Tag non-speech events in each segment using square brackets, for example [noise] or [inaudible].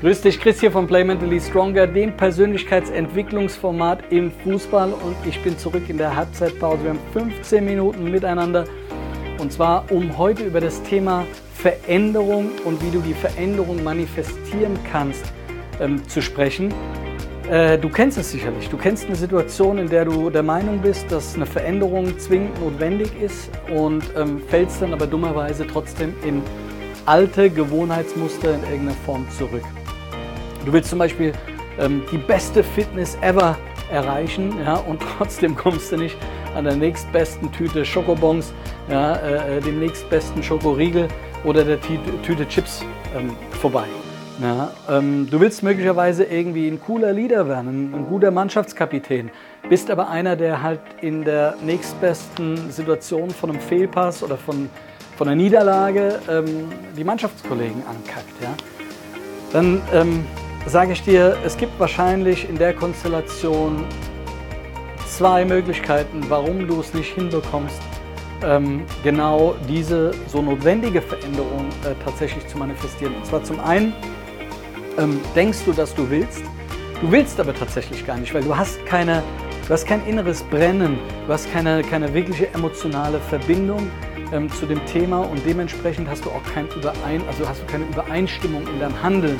Grüß dich, Chris hier von Play Mentally Stronger, dem Persönlichkeitsentwicklungsformat im Fußball. Und ich bin zurück in der Halbzeitpause. Wir haben 15 Minuten miteinander. Und zwar, um heute über das Thema Veränderung und wie du die Veränderung manifestieren kannst, ähm, zu sprechen. Äh, du kennst es sicherlich. Du kennst eine Situation, in der du der Meinung bist, dass eine Veränderung zwingend notwendig ist und ähm, fällst dann aber dummerweise trotzdem in alte Gewohnheitsmuster in irgendeiner Form zurück. Du willst zum Beispiel ähm, die beste Fitness ever erreichen ja, und [laughs] trotzdem kommst du nicht an der nächstbesten Tüte Schokobons, ja, äh, äh, dem nächstbesten Schokoriegel oder der Tüte Chips ähm, vorbei. Ja, ähm, du willst möglicherweise irgendwie ein cooler Leader werden, ein, ein, guter Mannschaftskapitän, bist aber einer, der halt in der nächstbesten Situation von einem Fehlpass oder von, von einer Niederlage ähm, die Mannschaftskollegen ankackt. Ja? Dann ähm, sage ich dir, es gibt wahrscheinlich in der Konstellation zwei Möglichkeiten, warum du es nicht hinbekommst, ähm, genau diese so notwendige Veränderung äh, tatsächlich zu manifestieren. Und zwar zum einen ähm, denkst du, dass du willst, du willst aber tatsächlich gar nicht, weil du hast keine, du hast kein inneres Brennen, du hast keine, keine wirkliche emotionale Verbindung ähm, zu dem Thema und dementsprechend hast du auch kein Überein, also hast du keine Übereinstimmung in deinem Handeln.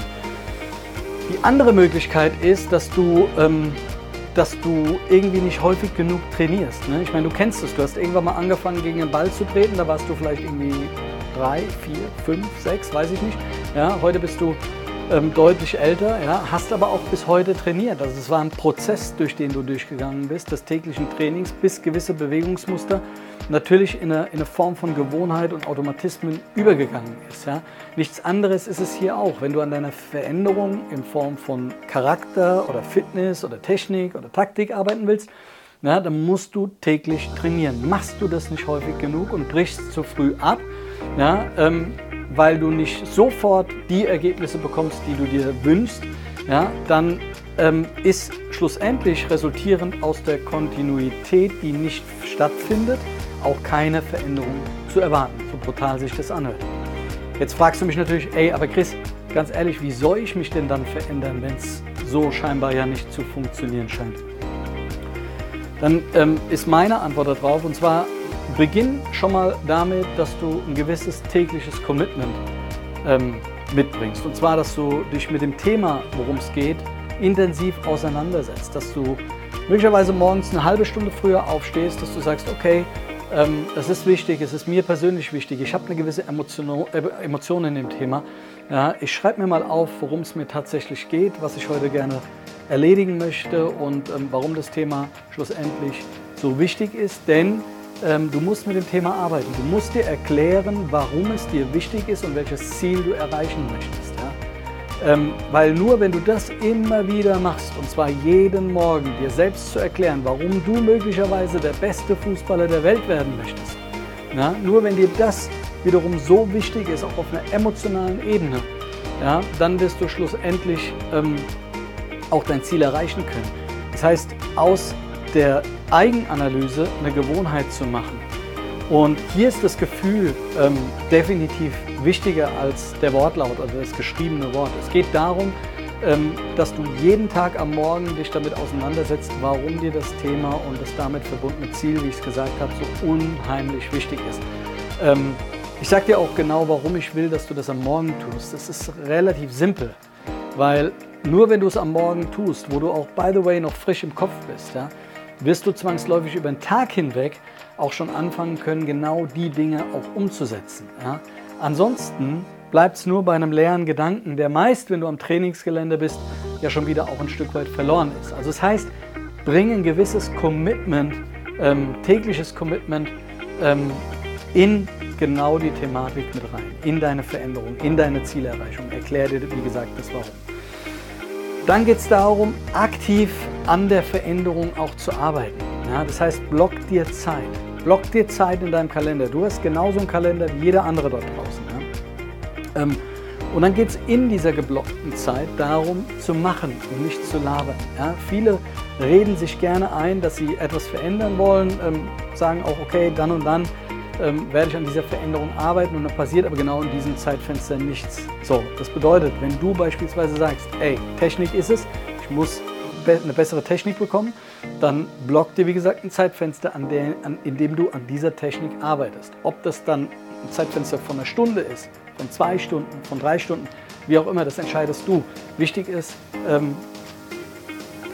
Die andere Möglichkeit ist, dass du, ähm, dass du irgendwie nicht häufig genug trainierst. Ne? Ich meine, du kennst es. Du hast irgendwann mal angefangen, gegen den Ball zu treten. Da warst du vielleicht irgendwie drei, vier, fünf, sechs, weiß ich nicht. Ja, heute bist du ähm, deutlich älter, ja, hast aber auch bis heute trainiert. Also es war ein Prozess, durch den du durchgegangen bist, des täglichen Trainings, bis gewisse Bewegungsmuster natürlich in eine, in eine Form von Gewohnheit und Automatismen übergegangen ist. Ja. Nichts anderes ist es hier auch. Wenn du an deiner Veränderung in Form von Charakter oder Fitness oder Technik oder Taktik arbeiten willst, ja, dann musst du täglich trainieren. Machst du das nicht häufig genug und brichst zu früh ab, ja, ähm, weil du nicht sofort die Ergebnisse bekommst, die du dir wünschst, ja, dann ähm, ist schlussendlich resultierend aus der Kontinuität, die nicht stattfindet, auch keine Veränderung zu erwarten, so brutal sich das anhört. Jetzt fragst du mich natürlich, ey, aber Chris, ganz ehrlich, wie soll ich mich denn dann verändern, wenn es so scheinbar ja nicht zu funktionieren scheint? Dann ähm, ist meine Antwort darauf, und zwar Beginn schon mal damit, dass du ein gewisses tägliches Commitment ähm, mitbringst. Und zwar, dass du dich mit dem Thema, worum es geht, intensiv auseinandersetzt. Dass du möglicherweise morgens eine halbe Stunde früher aufstehst, dass du sagst, okay, ähm, das ist wichtig, es ist mir persönlich wichtig. Ich habe eine gewisse Emotion, äh, Emotion in dem Thema. Ja, ich schreibe mir mal auf, worum es mir tatsächlich geht, was ich heute gerne erledigen möchte und ähm, warum das Thema schlussendlich so wichtig ist. Denn ähm, du musst mit dem Thema arbeiten. Du musst dir erklären, warum es dir wichtig ist und welches Ziel du erreichen möchtest. Ja? Ähm, weil nur wenn du das immer wieder machst, und zwar jeden Morgen, dir selbst zu erklären, warum du möglicherweise der beste Fußballer der Welt werden möchtest, ja? nur wenn dir das wiederum so wichtig ist, auch auf einer emotionalen Ebene, ja, dann wirst du schlussendlich ähm, auch dein Ziel erreichen können. Das heißt, aus der Eigenanalyse eine Gewohnheit zu machen. Und hier ist das Gefühl ähm, definitiv wichtiger als der Wortlaut, also das geschriebene Wort. Es geht darum, ähm, dass du jeden Tag am Morgen dich damit auseinandersetzt, warum dir das Thema und das damit verbundene Ziel, wie ich es gesagt habe, so unheimlich wichtig ist. Ähm, ich sage dir auch genau, warum ich will, dass du das am Morgen tust. Das ist relativ simpel, weil nur wenn du es am Morgen tust, wo du auch, by the way, noch frisch im Kopf bist, ja, wirst du zwangsläufig über den Tag hinweg auch schon anfangen können, genau die Dinge auch umzusetzen. Ja? Ansonsten bleibt es nur bei einem leeren Gedanken, der meist, wenn du am Trainingsgelände bist, ja schon wieder auch ein Stück weit verloren ist. Also das heißt, bring ein gewisses Commitment, ähm, tägliches Commitment ähm, in genau die Thematik mit rein, in deine Veränderung, in deine Zielerreichung. Erklär dir, wie gesagt, das Warum. Dann geht es darum, aktiv an der Veränderung auch zu arbeiten. Ja, das heißt, block dir Zeit. Block dir Zeit in deinem Kalender. Du hast genauso einen Kalender wie jeder andere dort draußen. Ja? Ähm, und dann geht es in dieser geblockten Zeit darum, zu machen und nicht zu labern. Ja? Viele reden sich gerne ein, dass sie etwas verändern wollen, ähm, sagen auch, okay, dann und dann ähm, werde ich an dieser Veränderung arbeiten und dann passiert aber genau in diesem Zeitfenster nichts. So, das bedeutet, wenn du beispielsweise sagst, ey, Technik ist es, ich muss eine bessere Technik bekommen, dann block dir wie gesagt ein Zeitfenster, an der, an, in dem du an dieser Technik arbeitest. Ob das dann ein Zeitfenster von einer Stunde ist, von zwei Stunden, von drei Stunden, wie auch immer, das entscheidest du. Wichtig ist, ähm,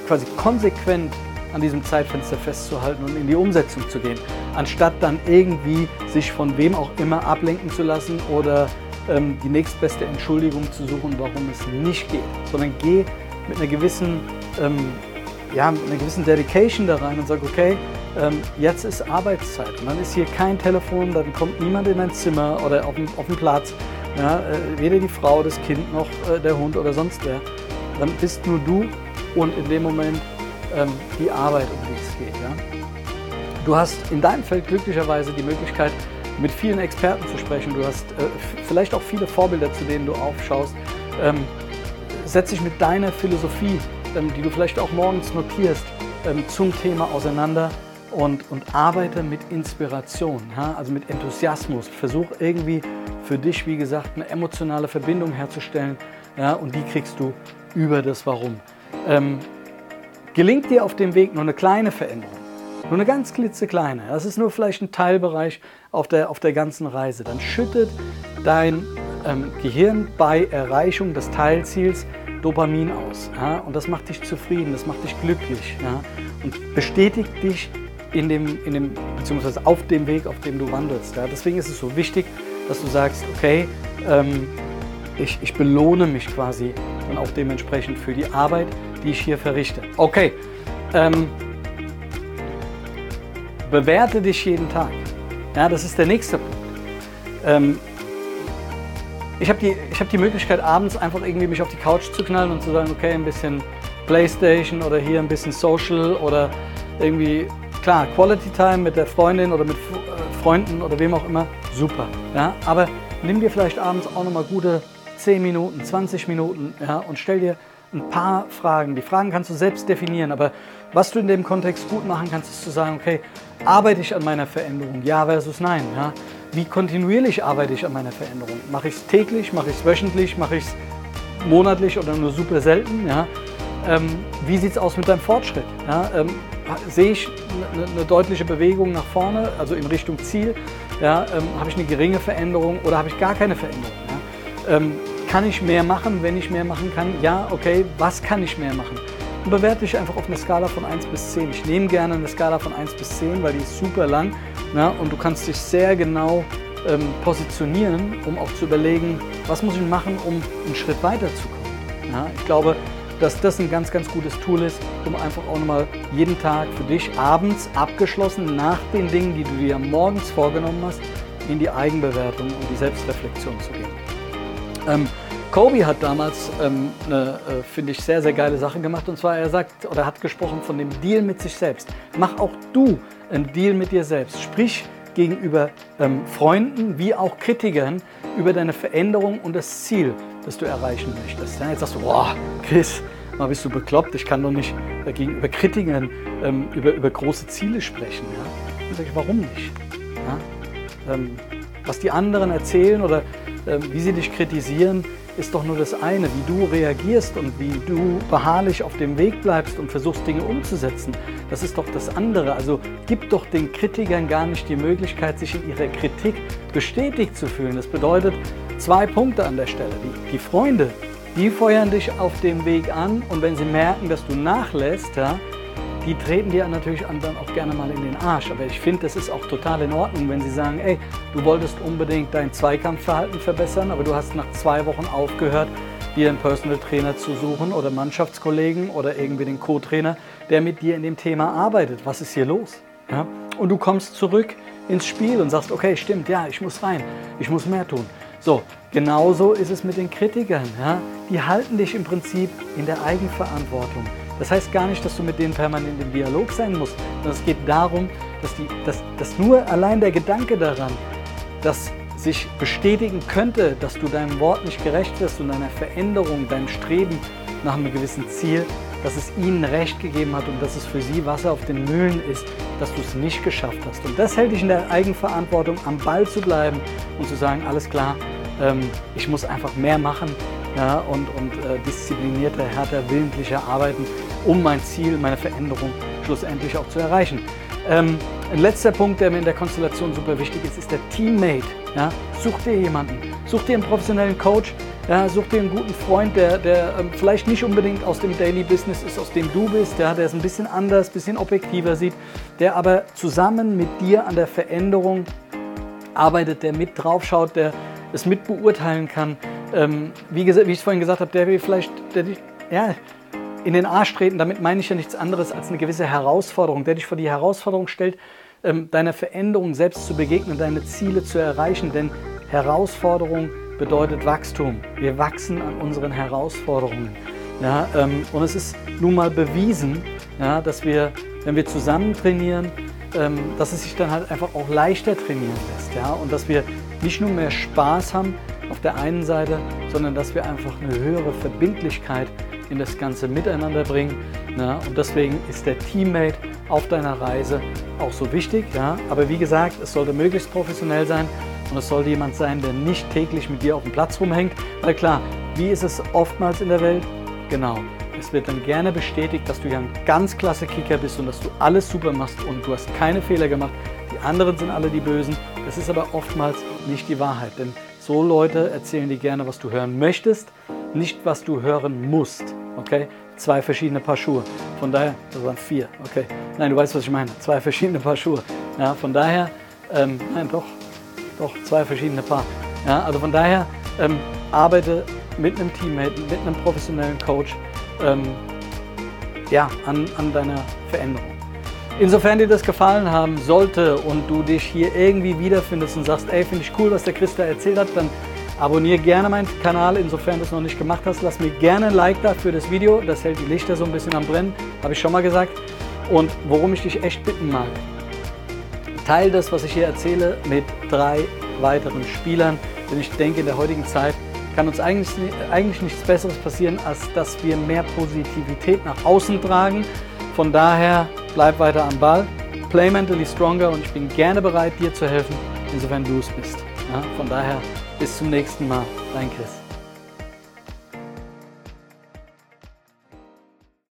quasi konsequent an diesem Zeitfenster festzuhalten und in die Umsetzung zu gehen, anstatt dann irgendwie sich von wem auch immer ablenken zu lassen oder ähm, die nächstbeste Entschuldigung zu suchen, warum es nicht geht, sondern geh mit einer gewissen, ähm, ja, mit einer gewissen Dedication da rein und sag, okay, ähm, jetzt ist Arbeitszeit. Dann ist hier kein Telefon, dann kommt niemand in dein Zimmer oder auf den, auf den Platz, ja, äh, weder die Frau, das Kind noch äh, der Hund oder sonst wer. Dann bist nur du und in dem Moment ähm, die Arbeit, um die es geht. Ja? Du hast in deinem Feld glücklicherweise die Möglichkeit, mit vielen Experten zu sprechen. Du hast äh, vielleicht auch viele Vorbilder, zu denen du aufschaust. Ähm, setz dich mit deiner Philosophie, ähm, die du vielleicht auch morgens notierst, ähm, zum Thema auseinander und, und arbeite mit Inspiration, ja? also mit Enthusiasmus. Versuch irgendwie für dich, wie gesagt, eine emotionale Verbindung herzustellen ja? und die kriegst du über das Warum. Ähm, gelingt dir auf dem Weg nur eine kleine Veränderung, nur eine ganz klitzekleine, das ist nur vielleicht ein Teilbereich auf der, auf der ganzen Reise, dann schüttet dein ähm, Gehirn bei Erreichung des Teilziels Dopamin aus. Ja? Und das macht dich zufrieden, das macht dich glücklich ja? und bestätigt dich in dem, in dem, beziehungsweise auf dem Weg, auf dem du wandelst. Ja? Deswegen ist es so wichtig, dass du sagst, okay, ähm, ich, ich belohne mich quasi dann auch dementsprechend für die Arbeit, die ich hier verrichte. Okay, ähm, bewerte dich jeden Tag. Ja, das ist der nächste Punkt. Ähm, ich habe die, hab die Möglichkeit, abends einfach irgendwie mich auf die Couch zu knallen und zu sagen, okay, ein bisschen Playstation oder hier ein bisschen Social oder irgendwie, klar, Quality Time mit der Freundin oder mit äh, Freunden oder wem auch immer, super. Ja? Aber nimm dir vielleicht abends auch nochmal gute 10 Minuten, 20 Minuten ja, und stell dir ein paar Fragen. Die Fragen kannst du selbst definieren, aber was du in dem Kontext gut machen kannst, ist zu sagen, okay, arbeite ich an meiner Veränderung? Ja versus nein. Ja? Wie kontinuierlich arbeite ich an meiner Veränderung? Mache ich es täglich, mache ich es wöchentlich, mache ich es monatlich oder nur super selten? Ja? Ähm, wie sieht es aus mit deinem Fortschritt? Ja? Ähm, sehe ich eine, eine, deutliche Bewegung nach vorne, also in Richtung Ziel? Ja? Ähm, habe ich eine geringe Veränderung oder habe ich gar keine Veränderung? Ja? Kann ich mehr machen, wenn ich mehr machen kann? Ja, okay, was kann ich mehr machen? Und bewerte dich einfach auf eine Skala von 1 bis 10. Ich nehme gerne eine Skala von 1 bis 10, weil die ist super lang ja, und du kannst dich sehr genau ähm, positionieren, um auch zu überlegen, was muss ich machen, um einen Schritt weiterzukommen. Ja, ich glaube, dass das ein ganz, ganz gutes Tool ist, um einfach auch nochmal jeden Tag für dich abends abgeschlossen nach den Dingen, die du dir morgens vorgenommen hast, in die Eigenbewertung und die Selbstreflexion zu gehen. Ähm, Kobe hat damals ähm, eine, äh, finde ich, sehr, sehr geile Sache gemacht. Und zwar, er sagt oder hat gesprochen von dem Deal mit sich selbst. Mach auch du einen Deal mit dir selbst. Sprich gegenüber ähm, Freunden wie auch Kritikern über deine Veränderung und das Ziel, das du erreichen möchtest. Ja, jetzt sagst du, boah, Chris, mal bist du bekloppt, ich kann doch nicht äh, gegenüber Kritikern ähm, über, über große Ziele sprechen. Ja? Dann sage ich, warum nicht? Ja? Ähm, was die anderen erzählen oder wie sie dich kritisieren, ist doch nur das eine, wie du reagierst und wie du beharrlich auf dem Weg bleibst und versuchst Dinge umzusetzen. Das ist doch das andere. Also gib doch den Kritikern gar nicht die Möglichkeit, sich in ihrer Kritik bestätigt zu fühlen. Das bedeutet zwei Punkte an der Stelle. Die, die Freunde, die feuern dich auf dem Weg an und wenn sie merken, dass du nachlässt, ja, die treten dir natürlich dann auch gerne mal in den Arsch. Aber ich finde, das ist auch total in Ordnung, wenn sie sagen, ey, du wolltest unbedingt dein Zweikampfverhalten verbessern, aber du hast nach zwei Wochen aufgehört, dir einen Personal Trainer zu suchen oder Mannschaftskollegen oder irgendwie den Co-Trainer, der mit dir in dem Thema arbeitet. Was ist hier los? Ja? Und du kommst zurück ins Spiel und sagst, okay, stimmt, ja, ich muss rein, ich muss mehr tun. So, genauso ist es mit den Kritikern. Ja? Die halten dich im Prinzip in der Eigenverantwortung. Das heißt gar nicht, dass du mit denen permanent im Dialog sein musst, sondern es geht darum, dass, die, dass, dass nur allein der Gedanke daran, dass sich bestätigen könnte, dass du deinem Wort nicht gerecht wirst und deiner Veränderung, deinem Streben nach einem gewissen Ziel, dass es ihnen Recht gegeben hat und dass es für sie Wasser auf den Mühlen ist, dass du es nicht geschafft hast. Und das hält dich in der Eigenverantwortung, am Ball zu bleiben und zu sagen, alles klar, ähm, ich muss einfach mehr machen ja, und, und äh, disziplinierter, härter, willentlicher arbeiten, um mein Ziel, meine Veränderung schlussendlich auch zu erreichen. Ähm, ein letzter Punkt, der mir in der Konstellation super wichtig ist, ist der Teammate. Ja? Such dir jemanden, such dir einen professionellen Coach, ja, such dir einen guten Freund, der, der ähm, vielleicht nicht unbedingt aus dem Daily Business ist, aus dem du bist, ja, der es ein bisschen anders, ein bisschen objektiver sieht, der aber zusammen mit dir an der Veränderung arbeitet, der mit draufschaut, der es mit beurteilen kann. Ähm, wie, wie, ich vorhin gesagt habe, der vielleicht der, ja, in den Arsch treten. Damit meine ich ja nichts anderes als eine gewisse Herausforderung, der dich vor die Herausforderung stellt, ähm, deiner Veränderung selbst zu begegnen, deine Ziele zu erreichen. Denn Herausforderung bedeutet Wachstum. Wir wachsen an unseren Herausforderungen. Ja, ähm, und es ist nun mal bewiesen, ja, dass wir, wenn wir zusammen trainieren, ähm, dass es sich dann halt einfach auch leichter trainieren lässt. Ja? Und dass wir nicht nur mehr Spaß haben auf der einen Seite, sondern dass wir einfach eine höhere Verbindlichkeit in das ganze Miteinander bringen. Ja? Und deswegen ist der Teammate auf deiner Reise auch so wichtig. Ja? Aber wie gesagt, es sollte möglichst professionell sein und es sollte jemand sein, der nicht täglich mit dir auf dem Platz rumhängt. Weil klar, wie ist es oftmals in der Welt? Genau. Es wird dann gerne bestätigt, dass du ja ein ganz klasse Kicker bist und dass du alles super machst und du hast keine Fehler gemacht. Die anderen sind alle die Bösen. Das ist aber oftmals nicht die Wahrheit. Denn so Leute erzählen dir gerne, was du hören möchtest, nicht was du hören musst. Okay? Zwei verschiedene Paar Schuhe. Von daher, das waren vier. Okay. Nein, du weißt, was ich meine. Zwei verschiedene Paar Schuhe. Ja, von daher, ähm, nein, doch, doch, zwei verschiedene Paar. Ja, also von daher ähm, arbeite mit einem Teammate, mit einem professionellen Coach ähm, ja, an, an deiner Veränderung. Insofern dir das gefallen haben sollte und du dich hier irgendwie wiederfindest und sagst, ey, finde ich cool, was der Christa erzählt hat, dann abonniere gerne meinen Kanal. Insofern du es noch nicht gemacht hast, lass mir gerne ein Like da für das Video. Das hält die Lichter so ein bisschen am Brennen, habe ich schon mal gesagt. Und worum ich dich echt bitten mag, teile das, was ich hier erzähle, mit drei weiteren Spielern. Denn ich denke, in der heutigen Zeit kann uns eigentlich, eigentlich nichts Besseres passieren, als dass wir mehr Positivität nach außen tragen. Von daher bleib weiter am Ball, play mentally stronger und ich bin gerne bereit, dir zu helfen, insofern du es bist. Ja, von daher bis zum nächsten Mal, dein Chris.